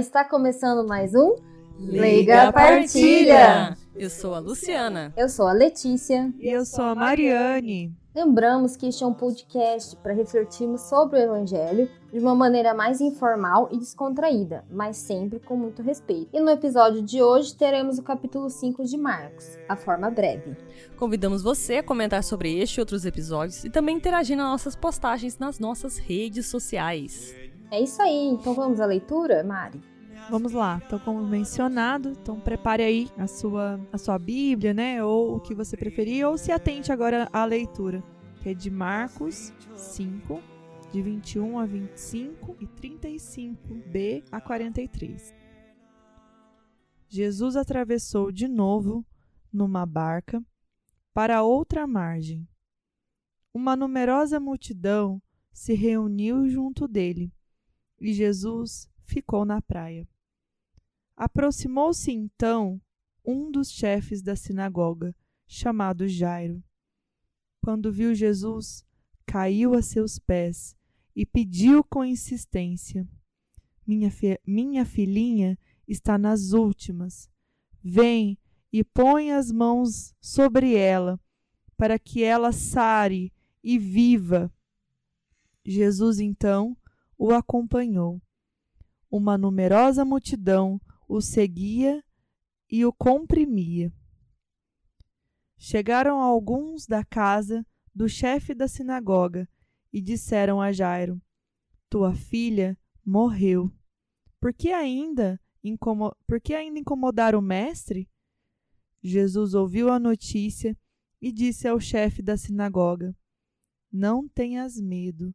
Está começando mais um Liga Partilha. Eu sou a Luciana. Eu sou a Letícia. E eu sou a Mariane. Lembramos que este é um podcast para refletirmos sobre o Evangelho de uma maneira mais informal e descontraída, mas sempre com muito respeito. E no episódio de hoje teremos o capítulo 5 de Marcos, a forma breve. Convidamos você a comentar sobre este e outros episódios e também interagir nas nossas postagens nas nossas redes sociais. É isso aí, então vamos à leitura, Mari? Vamos lá, então como mencionado, então prepare aí a sua, a sua Bíblia, né, ou o que você preferir, ou se atente agora à leitura, que é de Marcos 5, de 21 a 25 e 35b a 43. Jesus atravessou de novo numa barca para outra margem. Uma numerosa multidão se reuniu junto dele e Jesus ficou na praia. Aproximou-se então um dos chefes da sinagoga, chamado Jairo. Quando viu Jesus, caiu a seus pés e pediu com insistência: Minha, fi minha filhinha está nas últimas. Vem e põe as mãos sobre ela, para que ela sare e viva. Jesus então o acompanhou. Uma numerosa multidão o seguia e o comprimia. Chegaram alguns da casa do chefe da sinagoga e disseram a Jairo: Tua filha morreu. Por que ainda, incomo por que ainda incomodar o mestre? Jesus ouviu a notícia e disse ao chefe da sinagoga: Não tenhas medo,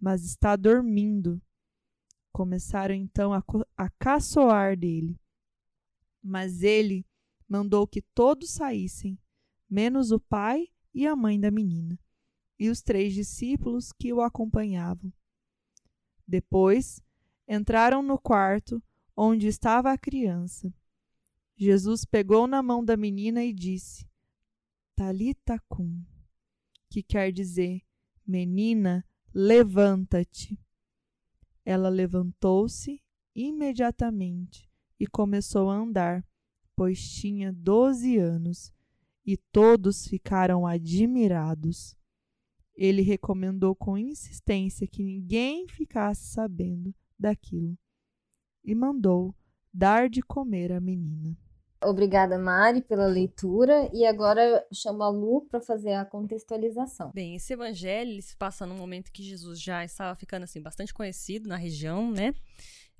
mas está dormindo. Começaram então a, a caçoar dele. Mas ele mandou que todos saíssem, menos o pai e a mãe da menina, e os três discípulos que o acompanhavam. Depois entraram no quarto onde estava a criança. Jesus pegou na mão da menina e disse: Talita cum, que quer dizer: Menina, levanta-te. Ela levantou-se imediatamente e começou a andar, pois tinha doze anos, e todos ficaram admirados. Ele recomendou com insistência que ninguém ficasse sabendo daquilo e mandou dar de comer à menina. Obrigada, Mari, pela leitura. E agora chamo a Lu para fazer a contextualização. Bem, esse evangelho se passa num momento que Jesus já estava ficando assim bastante conhecido na região, né?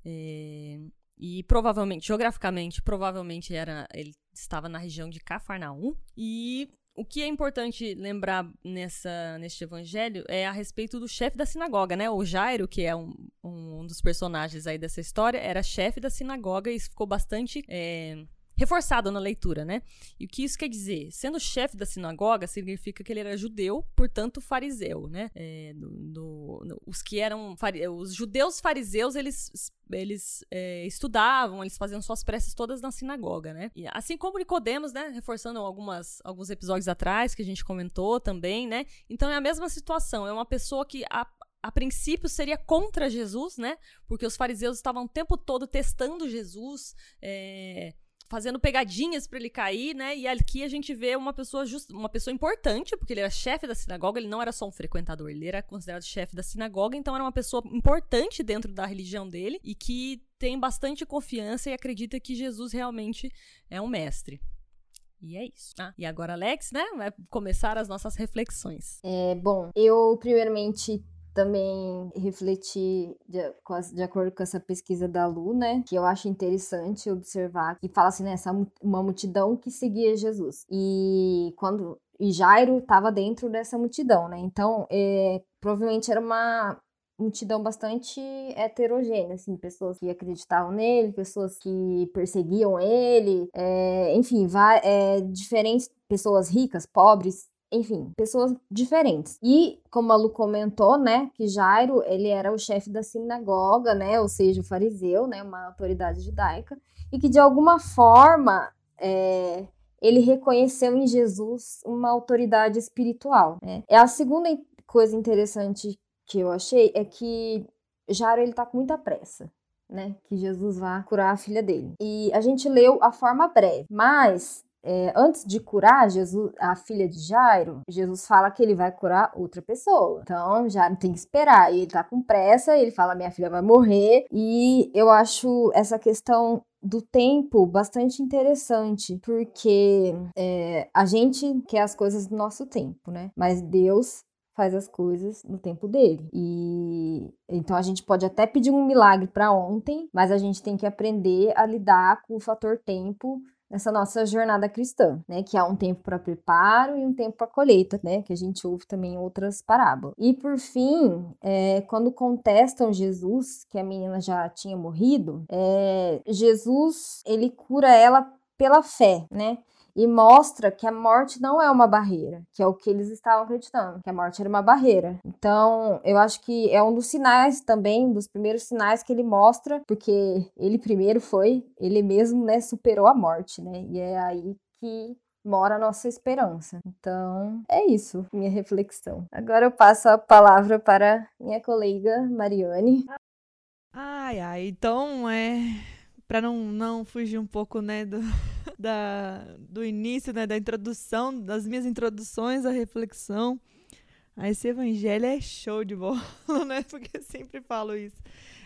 É, e provavelmente, geograficamente, provavelmente era ele estava na região de Cafarnaum. E o que é importante lembrar nessa, neste evangelho é a respeito do chefe da sinagoga, né? O Jairo, que é um, um dos personagens aí dessa história, era chefe da sinagoga e isso ficou bastante. É, reforçado na leitura, né? E o que isso quer dizer? Sendo chefe da sinagoga, significa que ele era judeu, portanto fariseu, né? É, do, do, os que eram os judeus fariseus, eles eles é, estudavam, eles faziam suas preces todas na sinagoga, né? E assim como Nicodemos, né? Reforçando algumas, alguns episódios atrás que a gente comentou também, né? Então é a mesma situação. É uma pessoa que a, a princípio seria contra Jesus, né? Porque os fariseus estavam o tempo todo testando Jesus, é, fazendo pegadinhas para ele cair, né? E aqui a gente vê uma pessoa just, uma pessoa importante, porque ele era chefe da sinagoga, ele não era só um frequentador, ele era considerado chefe da sinagoga, então era uma pessoa importante dentro da religião dele e que tem bastante confiança e acredita que Jesus realmente é um mestre. E é isso. Ah, e agora, Alex, né? Vai começar as nossas reflexões. É, bom, eu primeiramente também refletir de, de, acordo com essa pesquisa da Lu, né? Que eu acho interessante observar que fala assim, né? Essa, uma multidão que seguia Jesus. E quando. E Jairo estava dentro dessa multidão, né? Então, é, provavelmente era uma, multidão bastante heterogênea, assim, pessoas que acreditavam nele, pessoas que perseguiam ele, é, enfim, é, diferentes pessoas ricas, pobres, enfim, pessoas diferentes. E, como a Lu comentou, né, que Jairo, ele era o chefe da sinagoga, né, ou seja, o fariseu, né, uma autoridade judaica, e que de alguma forma é, ele reconheceu em Jesus uma autoridade espiritual. Né? É a segunda coisa interessante que eu achei é que Jairo ele tá com muita pressa. Né, que Jesus vá curar a filha dele. E a gente leu a forma breve, mas é, antes de curar Jesus, a filha de Jairo, Jesus fala que ele vai curar outra pessoa. Então, Jairo tem que esperar. E ele tá com pressa, ele fala: minha filha vai morrer. E eu acho essa questão do tempo bastante interessante, porque é, a gente quer as coisas no nosso tempo, né? Mas Deus faz as coisas no tempo dele. E então a gente pode até pedir um milagre para ontem, mas a gente tem que aprender a lidar com o fator tempo nessa nossa jornada cristã, né? Que há um tempo para preparo e um tempo para colheita, né? Que a gente ouve também em outras parábolas. E por fim, é, quando contestam Jesus, que a menina já tinha morrido, é, Jesus ele cura ela pela fé, né? E mostra que a morte não é uma barreira, que é o que eles estavam acreditando, que a morte era uma barreira. Então, eu acho que é um dos sinais também, dos primeiros sinais que ele mostra, porque ele primeiro foi, ele mesmo, né, superou a morte, né? E é aí que mora a nossa esperança. Então, é isso, minha reflexão. Agora eu passo a palavra para minha colega Mariane. Ai, ai, então é para não, não fugir um pouco, né, do, da, do início, né, da introdução, das minhas introduções à reflexão. Ah, esse evangelho é show de bola, né? Porque eu sempre falo isso.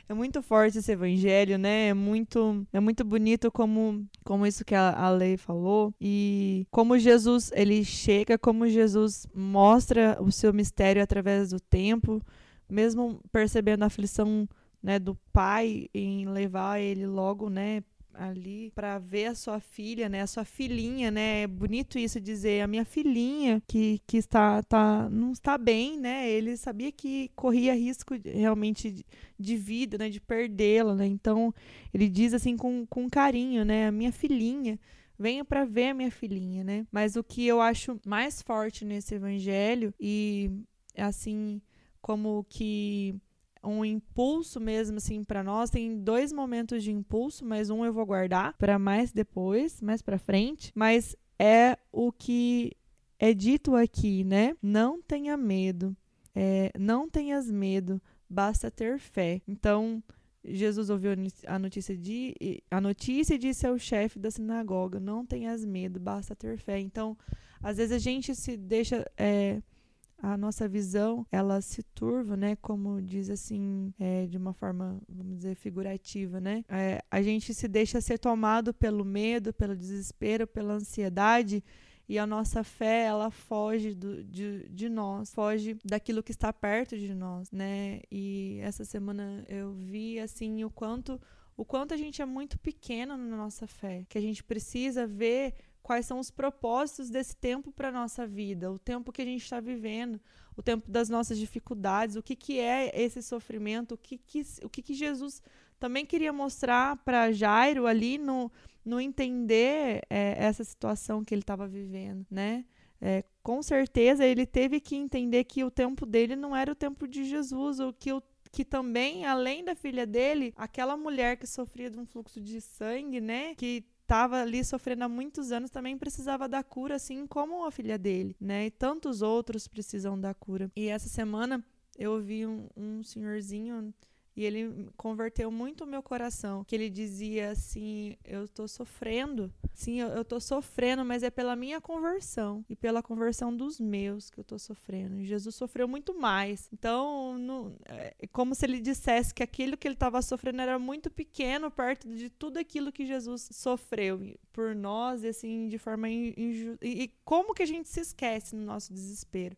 É muito forte esse evangelho, né? É muito, é muito bonito como, como isso que a, a lei falou e como Jesus ele chega, como Jesus mostra o seu mistério através do tempo, mesmo percebendo a aflição né, do pai em levar ele logo, né, ali para ver a sua filha, né, a sua filhinha, né? É bonito isso dizer a minha filhinha que, que está tá não está bem, né? Ele sabia que corria risco realmente de, de, vida, né, de perdê-la, né? Então, ele diz assim com, com carinho, né, a minha filhinha venha para ver a minha filhinha, né? Mas o que eu acho mais forte nesse evangelho e assim como que um impulso mesmo assim para nós. Tem dois momentos de impulso, mas um eu vou guardar para mais depois, mais para frente, mas é o que é dito aqui, né? Não tenha medo. É, não tenhas medo, basta ter fé. Então, Jesus ouviu a notícia de a notícia e disse ao chefe da sinagoga: Não tenhas medo, basta ter fé. Então, às vezes a gente se deixa é, a nossa visão ela se turva, né? Como diz assim, é, de uma forma, vamos dizer, figurativa, né? É, a gente se deixa ser tomado pelo medo, pelo desespero, pela ansiedade e a nossa fé ela foge do, de, de nós, foge daquilo que está perto de nós, né? E essa semana eu vi assim o quanto o quanto a gente é muito pequeno na nossa fé, que a gente precisa ver quais são os propósitos desse tempo para a nossa vida, o tempo que a gente está vivendo, o tempo das nossas dificuldades, o que, que é esse sofrimento, o que, que, o que, que Jesus também queria mostrar para Jairo ali no, no entender é, essa situação que ele estava vivendo, né? É, com certeza ele teve que entender que o tempo dele não era o tempo de Jesus, ou que o que também, além da filha dele, aquela mulher que sofria de um fluxo de sangue, né, que estava ali sofrendo há muitos anos também precisava da cura, assim como a filha dele, né? E tantos outros precisam da cura. E essa semana eu ouvi um, um senhorzinho e ele converteu muito o meu coração. Que ele dizia assim: Eu tô sofrendo. Sim, eu, tô sofrendo, mas é pela minha conversão e pela conversão dos meus que eu tô sofrendo. E Jesus sofreu muito mais. Então, é como se ele dissesse que aquilo que ele estava sofrendo era muito pequeno perto de tudo aquilo que Jesus sofreu por nós, assim, de forma injusta. E, e como que a gente se esquece no nosso desespero?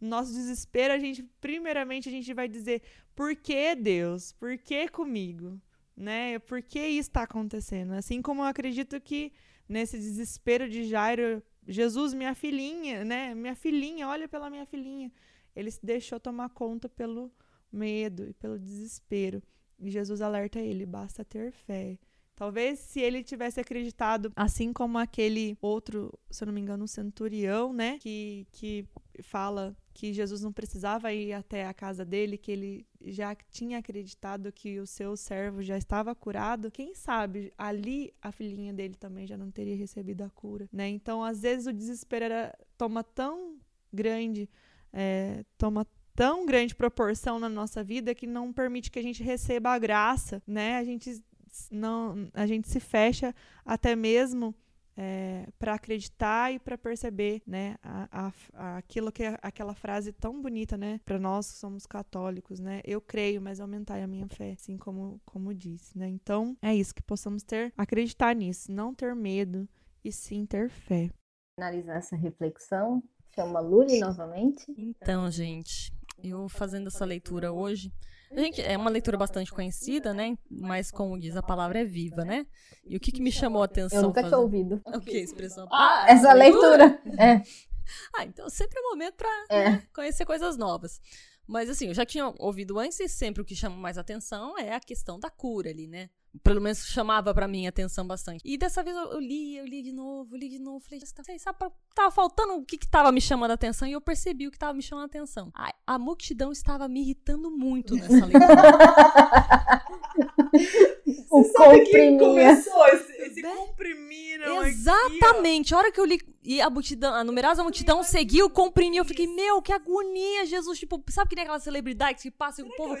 No nosso desespero, a gente, primeiramente, a gente vai dizer: por que Deus? Por que comigo? Né? Por que isso está acontecendo? Assim como eu acredito que nesse desespero de Jairo, Jesus, minha filhinha, né? Minha filhinha, olha pela minha filhinha. Ele se deixou tomar conta pelo medo e pelo desespero. E Jesus alerta ele: basta ter fé. Talvez se ele tivesse acreditado, assim como aquele outro, se eu não me engano, centurião, né? Que, que fala que Jesus não precisava ir até a casa dele, que ele já tinha acreditado que o seu servo já estava curado. Quem sabe ali a filhinha dele também já não teria recebido a cura, né? Então, às vezes o desespero era, toma tão grande, é, toma tão grande proporção na nossa vida que não permite que a gente receba a graça, né? A gente não, a gente se fecha até mesmo é, para acreditar e para perceber, né, a, a, aquilo que é aquela frase tão bonita, né, para nós que somos católicos, né, eu creio, mas aumentai a minha fé, assim como como disse, né. Então é isso que possamos ter, acreditar nisso, não ter medo e sim ter fé. Finalizar essa reflexão, chama Luli novamente. Então, gente, eu fazendo essa leitura hoje, Gente, é uma leitura bastante conhecida, né? Mas, como diz, a palavra é viva, né? E o que, que me chamou a atenção? Eu nunca tinha ouvido. O que? Expressão? Ah, essa leitura? É. Ah, então sempre é momento pra é. né, conhecer coisas novas. Mas assim, eu já tinha ouvido antes e sempre o que chama mais atenção é a questão da cura ali, né? Pelo menos chamava para mim atenção bastante. E dessa vez eu, eu, li, eu li de novo, li de novo, falei, sabe, tava faltando o que, que tava me chamando a atenção e eu percebi o que tava me chamando a atenção. A, a multidão estava me irritando muito nessa leitura. o comprimir. começou esse, esse comprimiram Exatamente. Aqui, a hora que eu li e a multidão, a numerosa multidão seguiu, comprimiu. Eu fiquei, meu, que agonia, Jesus. Tipo, sabe que nem aquela celebridade que passa e o povo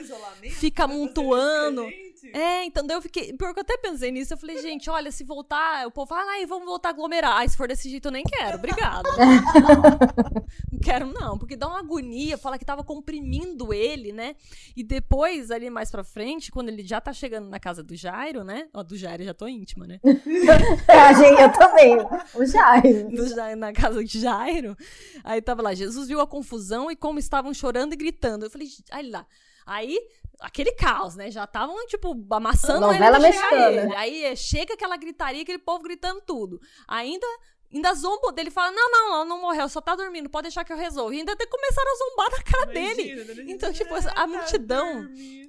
fica amontoando. É, então daí eu fiquei. Pior que eu até pensei nisso. Eu falei, gente, olha, se voltar, o povo fala, ai, vamos voltar a aglomerar. Ai, se for desse jeito, eu nem quero. Obrigado. não quero, não, porque dá uma agonia. Fala que tava comprimindo ele, né? E depois, ali mais pra frente, quando ele já tá chegando na casa do Jairo, né? Ó, do Jairo já tô íntima, né? a gente, eu também. O Jairo. Do na casa de Jairo. Aí tava lá, Jesus viu a confusão e como estavam chorando e gritando. Eu falei, olha lá. Aí, aquele caos, né? Já estavam, tipo, amassando Novela mexicana. Aí chega aquela gritaria, aquele povo gritando tudo. Ainda Ainda zombou dele, fala: Não, não, ela não morreu, só tá dormindo, pode deixar que eu resolvo. E ainda até começaram a zombar na cara Imagina, dele. Então, tipo, a tá multidão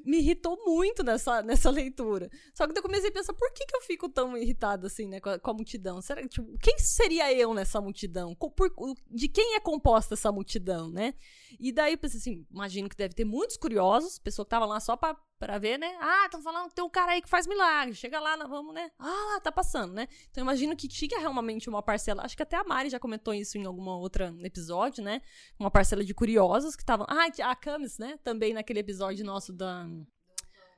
me irritou muito nessa, nessa leitura. Só que eu comecei a pensar: por que, que eu fico tão irritado assim, né, com a, com a multidão? Será, tipo, quem seria eu nessa multidão? Por, de quem é composta essa multidão, né? E daí eu pensei assim: imagino que deve ter muitos curiosos, pessoa que tava lá só pra para ver, né? Ah, estão falando tem um cara aí que faz milagre. Chega lá, vamos, né? Ah, tá passando, né? Então imagino que tinha realmente uma parcela. Acho que até a Mari já comentou isso em alguma outra episódio, né? Uma parcela de curiosos que estavam. Ah, a Camis, né? Também naquele episódio nosso da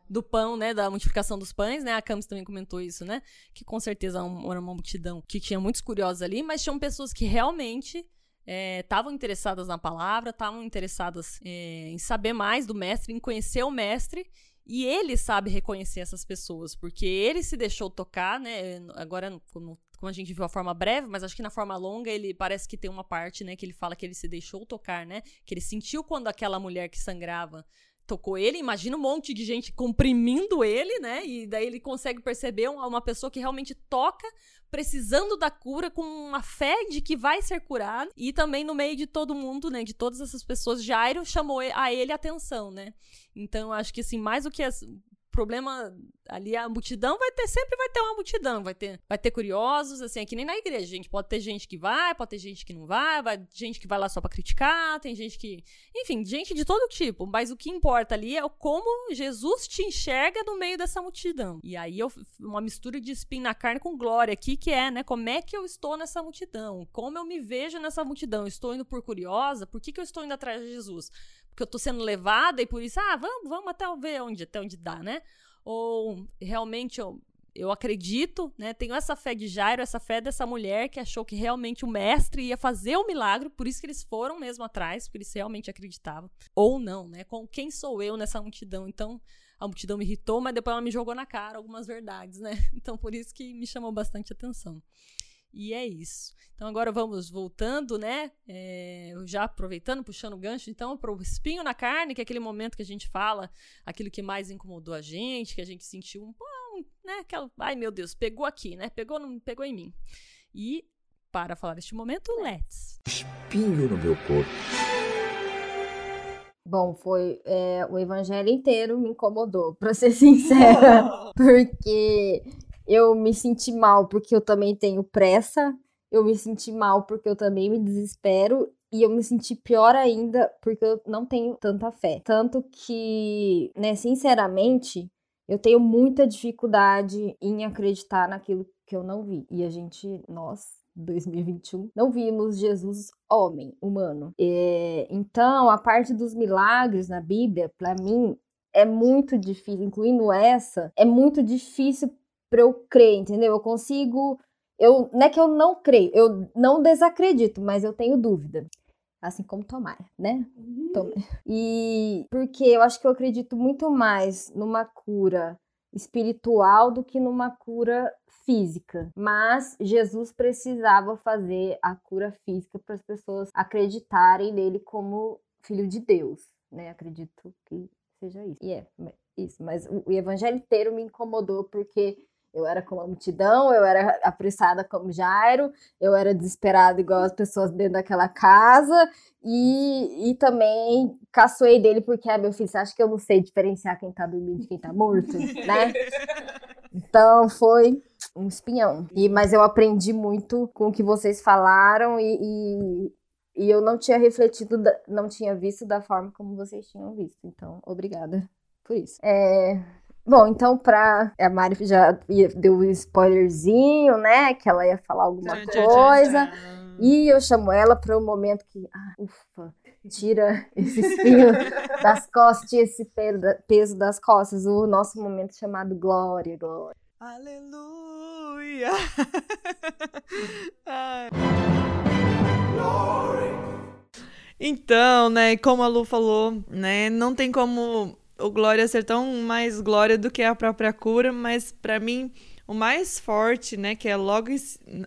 do pão, né, da multiplicação dos pães, né? A Camis também comentou isso, né? Que com certeza era uma multidão que tinha muitos curiosos ali, mas tinham pessoas que realmente estavam é, interessadas na palavra, estavam interessadas é, em saber mais do mestre, em conhecer o mestre. E ele sabe reconhecer essas pessoas, porque ele se deixou tocar, né? Agora, como, como a gente viu a forma breve, mas acho que na forma longa ele parece que tem uma parte, né? Que ele fala que ele se deixou tocar, né? Que ele sentiu quando aquela mulher que sangrava tocou ele, imagina um monte de gente comprimindo ele, né? E daí ele consegue perceber uma pessoa que realmente toca, precisando da cura, com uma fé de que vai ser curado. E também no meio de todo mundo, né? De todas essas pessoas, Jairo chamou a ele atenção, né? Então, acho que assim, mais do que problema ali a multidão vai ter sempre vai ter uma multidão, vai ter vai ter curiosos, assim, é que nem na igreja, gente, pode ter gente que vai, pode ter gente que não vai, vai gente que vai lá só para criticar, tem gente que, enfim, gente de todo tipo, mas o que importa ali é como Jesus te enxerga no meio dessa multidão. E aí eu uma mistura de espinho na carne com glória aqui que é, né, como é que eu estou nessa multidão? Como eu me vejo nessa multidão? estou indo por curiosa? Por que que eu estou indo atrás de Jesus? Porque eu tô sendo levada e por isso, ah, vamos, vamos até ver onde, até onde dá, né? Ou realmente eu, eu acredito, né? Tenho essa fé de Jairo, essa fé dessa mulher que achou que realmente o mestre ia fazer o milagre, por isso que eles foram mesmo atrás, porque eles realmente acreditavam. Ou não, né? Com quem sou eu nessa multidão? Então, a multidão me irritou, mas depois ela me jogou na cara algumas verdades, né? Então, por isso que me chamou bastante atenção. E é isso. Então agora vamos voltando, né? É, já aproveitando, puxando o gancho, então, para o espinho na carne, que é aquele momento que a gente fala aquilo que mais incomodou a gente, que a gente sentiu um, né? Aquela, ai meu Deus, pegou aqui, né? Pegou, não, pegou em mim. E para falar deste momento, let's. Espinho no meu corpo. Bom, foi é, o evangelho inteiro me incomodou, pra ser sincera, porque eu me senti mal porque eu também tenho pressa, eu me senti mal porque eu também me desespero e eu me senti pior ainda porque eu não tenho tanta fé. Tanto que, né, sinceramente, eu tenho muita dificuldade em acreditar naquilo que eu não vi. E a gente, nós, 2021, não vimos Jesus homem, humano. É, então, a parte dos milagres na Bíblia, para mim, é muito difícil, incluindo essa, é muito difícil para eu crer, entendeu? Eu consigo eu, não é que eu não creio, eu não desacredito, mas eu tenho dúvida. Assim como Tomar, né? Uhum. E porque eu acho que eu acredito muito mais numa cura espiritual do que numa cura física. Mas Jesus precisava fazer a cura física para as pessoas acreditarem nele como filho de Deus, né? Acredito que seja isso. E é isso, mas o evangelho inteiro me incomodou porque eu era como a multidão, eu era apressada como Jairo, eu era desesperada igual as pessoas dentro daquela casa, e, e também caçoei dele porque, ah, meu filho, você acha que eu não sei diferenciar quem tá dormindo de quem tá morto, né? Então foi um espinhão. E, mas eu aprendi muito com o que vocês falaram e, e, e eu não tinha refletido, não tinha visto da forma como vocês tinham visto. Então, obrigada por isso. É, Bom, então pra. A Mari já deu um spoilerzinho, né? Que ela ia falar alguma coisa. E eu chamo ela para o um momento que. Ah, ufa! Tira esse espinho das costas, tira esse peso das costas. O nosso momento chamado Glória, Glória. Aleluia! então, né, como a Lu falou, né, não tem como o glória ser tão mais glória do que a própria cura, mas para mim o mais forte, né, que é logo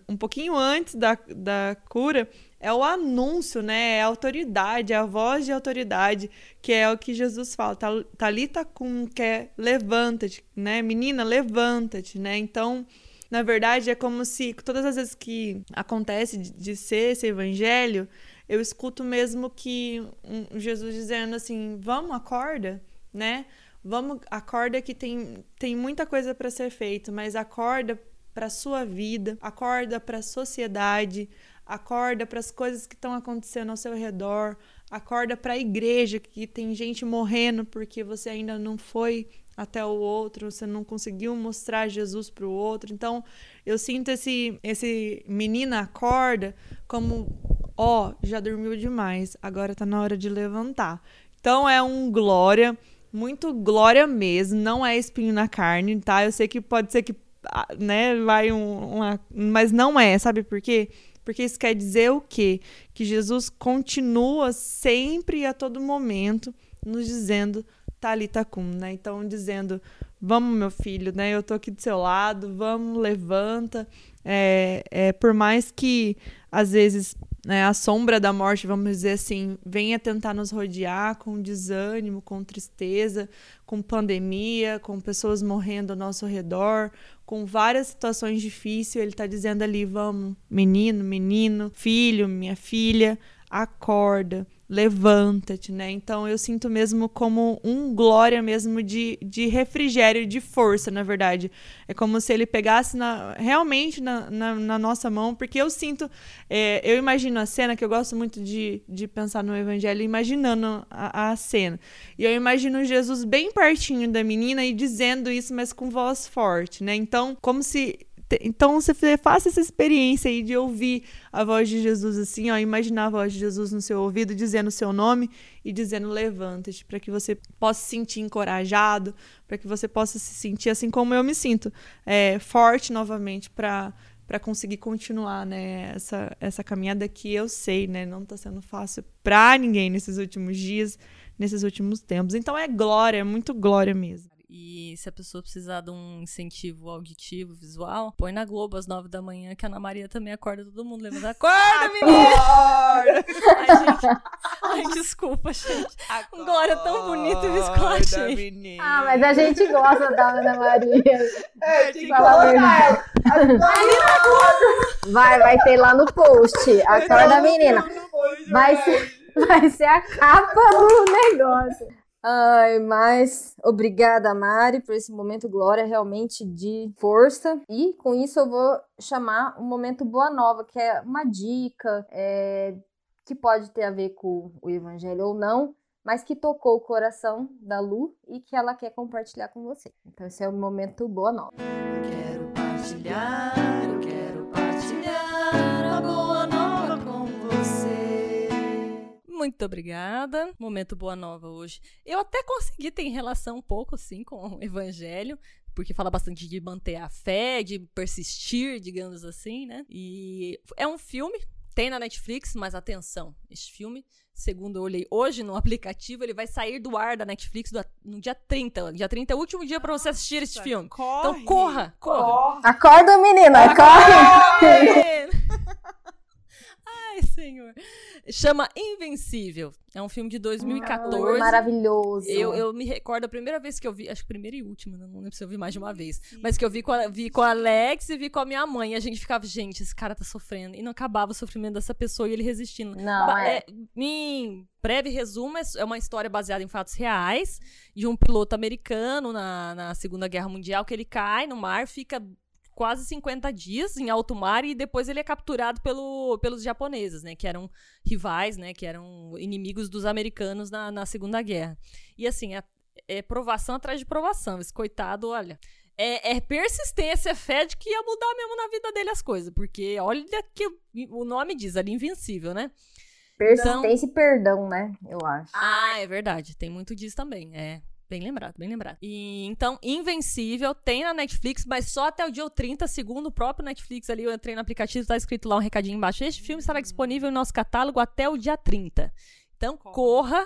um pouquinho antes da, da cura, é o anúncio, né, é a autoridade, é a voz de autoridade, que é o que Jesus fala, Talita com que é levanta-te, né, menina, levanta-te, né? Então, na verdade, é como se todas as vezes que acontece de, de ser esse evangelho, eu escuto mesmo que um, Jesus dizendo assim: "Vamos, acorda", né? Vamos, acorda que tem, tem muita coisa para ser feita, mas acorda para sua vida, acorda para a sociedade, acorda para as coisas que estão acontecendo ao seu redor, acorda para a igreja que tem gente morrendo porque você ainda não foi até o outro, você não conseguiu mostrar Jesus para o outro. Então, eu sinto esse esse menina acorda como ó, oh, já dormiu demais, agora tá na hora de levantar. Então é um glória muito glória mesmo, não é espinho na carne, tá? Eu sei que pode ser que, ah, né, vai um, uma. Mas não é, sabe por quê? Porque isso quer dizer o quê? Que Jesus continua sempre e a todo momento nos dizendo Talita cum, né? Então dizendo, vamos meu filho, né? Eu tô aqui do seu lado, vamos, levanta. É, é por mais que às vezes né, a sombra da morte, vamos dizer assim, venha tentar nos rodear com desânimo, com tristeza, com pandemia, com pessoas morrendo ao nosso redor, com várias situações difíceis, ele está dizendo ali: vamos, menino, menino, filho, minha filha, acorda, levanta-te, né? Então eu sinto mesmo como um glória mesmo de, de refrigério, de força, na verdade. É como se ele pegasse na, realmente na, na, na nossa mão, porque eu sinto, é, eu imagino a cena, que eu gosto muito de, de pensar no evangelho, imaginando a, a cena. E eu imagino Jesus bem pertinho da menina e dizendo isso, mas com voz forte, né? Então, como se então você faça essa experiência aí de ouvir a voz de Jesus assim, ó, imaginar a voz de Jesus no seu ouvido dizendo o seu nome e dizendo levanta-te, para que você possa se sentir encorajado, para que você possa se sentir assim como eu me sinto, é, forte novamente para para conseguir continuar, né, essa, essa caminhada que eu sei, né, não está sendo fácil para ninguém nesses últimos dias, nesses últimos tempos. Então é glória, é muito glória mesmo. E se a pessoa precisar de um incentivo auditivo, visual, põe na Globo às nove da manhã, que a Ana Maria também acorda todo mundo. Levanta, acorda, menina! Acorda! ai, gente, ai, desculpa, gente. Acorda, um glória tão bonito e viscote. Ah, mas a gente gosta da Ana Maria. É, te falar Vai, vai ter lá no post. Acorda, menina. Vai ser... vai ser a capa do negócio. Ai, mas obrigada, Mari, por esse momento glória realmente de força. E com isso eu vou chamar um momento boa nova, que é uma dica, é, que pode ter a ver com o evangelho ou não, mas que tocou o coração da Lu e que ela quer compartilhar com você. Então esse é o momento boa nova. Quero partilhar, Muito obrigada. Momento boa nova hoje. Eu até consegui ter relação um pouco, assim, com o evangelho. Porque fala bastante de manter a fé, de persistir, digamos assim, né? E é um filme, tem na Netflix, mas atenção, este filme, segundo eu olhei hoje no aplicativo, ele vai sair do ar da Netflix do- no dia 30. Dia 30 é o último dia pra você assistir este filme. Corre. Então corra, corra. Acorda, menina, corre! Ai, senhor. Chama Invencível. É um filme de 2014. Maravilhoso. Eu, eu me recordo a primeira vez que eu vi, acho que primeira e última, né? não lembro se eu vi mais de uma vez, mas que eu vi com, a, vi com a Alex e vi com a minha mãe. E a gente ficava, gente, esse cara tá sofrendo. E não acabava o sofrimento dessa pessoa e ele resistindo. Não, Ba- é. Em breve resumo, é é uma história baseada em fatos reais de um piloto americano na, na Segunda Guerra Mundial que ele cai no mar, fica quase 50 dias em alto mar e depois ele é capturado pelo, pelos japoneses, né? Que eram rivais, né? Que eram inimigos dos americanos na, na Segunda Guerra. E assim, é, é provação atrás de provação. Esse coitado, olha. É, é persistência, é fé de que ia mudar mesmo na vida dele as coisas. Porque olha que o nome diz ali, invencível, né? Persistência e perdão, né? Eu acho. Ah, é verdade. Tem muito disso também. É. Bem lembrado, bem lembrado. E, então, Invencível tem na Netflix, mas só até o dia 30, segundo o próprio Netflix ali. Eu entrei no aplicativo, tá escrito lá um recadinho embaixo. Este filme estará disponível em nosso catálogo até o dia 30. Então, corra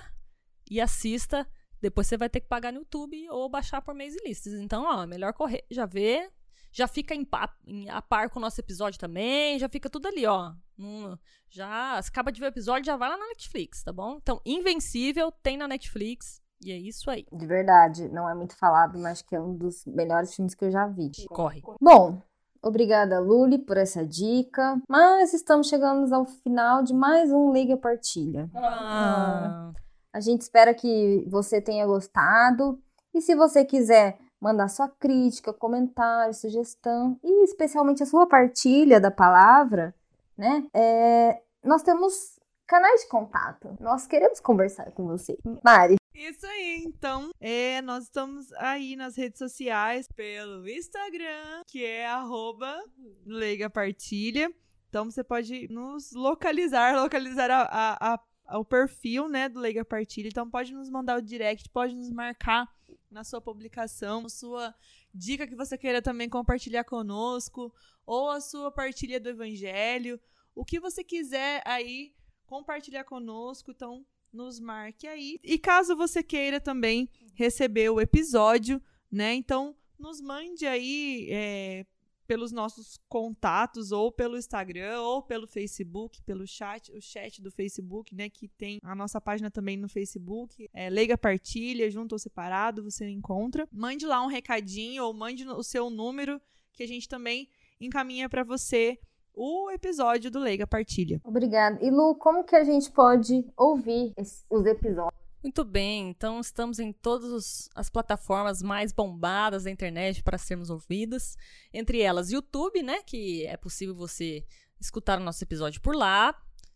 e assista. Depois você vai ter que pagar no YouTube ou baixar por mês e listas. Então, ó, melhor correr, já vê. Já fica em, em- a par com o nosso episódio também. Já fica tudo ali, ó. Hum, já acaba de ver o episódio, já vai lá na Netflix, tá bom? Então, Invencível tem na Netflix. E é isso aí. De verdade, não é muito falado, mas acho que é um dos melhores filmes que eu já vi. Corre. Bom, obrigada, Luli, por essa dica. Mas estamos chegando ao final de mais um Liga Partilha. Ah, A gente espera que você tenha gostado. E se você quiser mandar sua crítica, comentário, sugestão e especialmente a sua partilha da palavra, né? é, nós temos canais de contato. Nós queremos conversar com você. Mari, Isso aí, então, é, nós estamos aí nas redes sociais pelo Instagram, que é arroba Leiga Partilha. Então você pode nos localizar, localizar a, a- a- o perfil né, do Leiga Partilha. Então pode nos mandar o direct, pode nos marcar na sua publicação, sua dica que você queira também compartilhar conosco, ou a sua partilha do Evangelho, o que você quiser aí compartilhar conosco. Então nos marque aí. E caso você queira também receber o episódio, né? Então, nos mande aí é, pelos nossos contatos, ou pelo Instagram, ou pelo Facebook, pelo chat, o chat do Facebook, né? Que tem a nossa página também no Facebook. É Leiga Partilha, junto ou separado, você encontra. Mande lá um recadinho, ou mande o seu número, que a gente também encaminha para você o episódio do Leiga Partilha. obrigada. E Lu, como que a gente pode ouvir esse- os episódios? muito bem. Então, estamos em todas as plataformas mais bombadas da internet para sermos ouvidas. Entre elas, YouTube, né? Que é possível você escutar o nosso episódio por lá.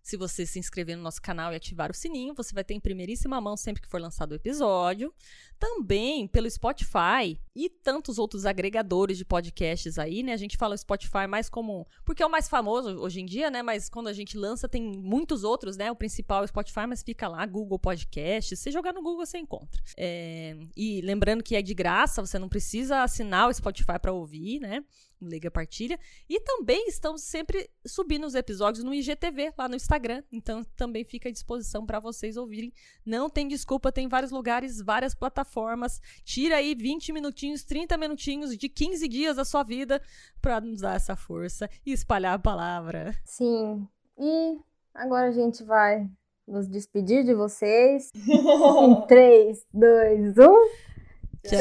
Se você se inscrever no nosso canal e ativar o sininho, você vai ter em primeiríssima mão sempre que for lançado o episódio. Também pelo Spotify e tantos outros agregadores de podcasts aí, né? A gente fala o Spotify mais como. Porque é o mais famoso hoje em dia, né? Mas quando a gente lança, tem muitos outros, né? O principal é o Spotify, mas fica lá, Google Podcast. Se jogar no Google, você encontra. É, E lembrando que é de graça, você não precisa assinar o Spotify para ouvir, né? Liga Partilha. E também estamos sempre subindo os episódios no IGTV, lá no Instagram. Então também fica à disposição para vocês ouvirem. Não tem desculpa, tem vários lugares, várias plataformas. Tira aí 20 minutinhos, 30 minutinhos de 15 dias da sua vida para nos dar essa força e espalhar a palavra. Sim. E agora a gente vai nos despedir de vocês. em 3, 2, 1. Tchau!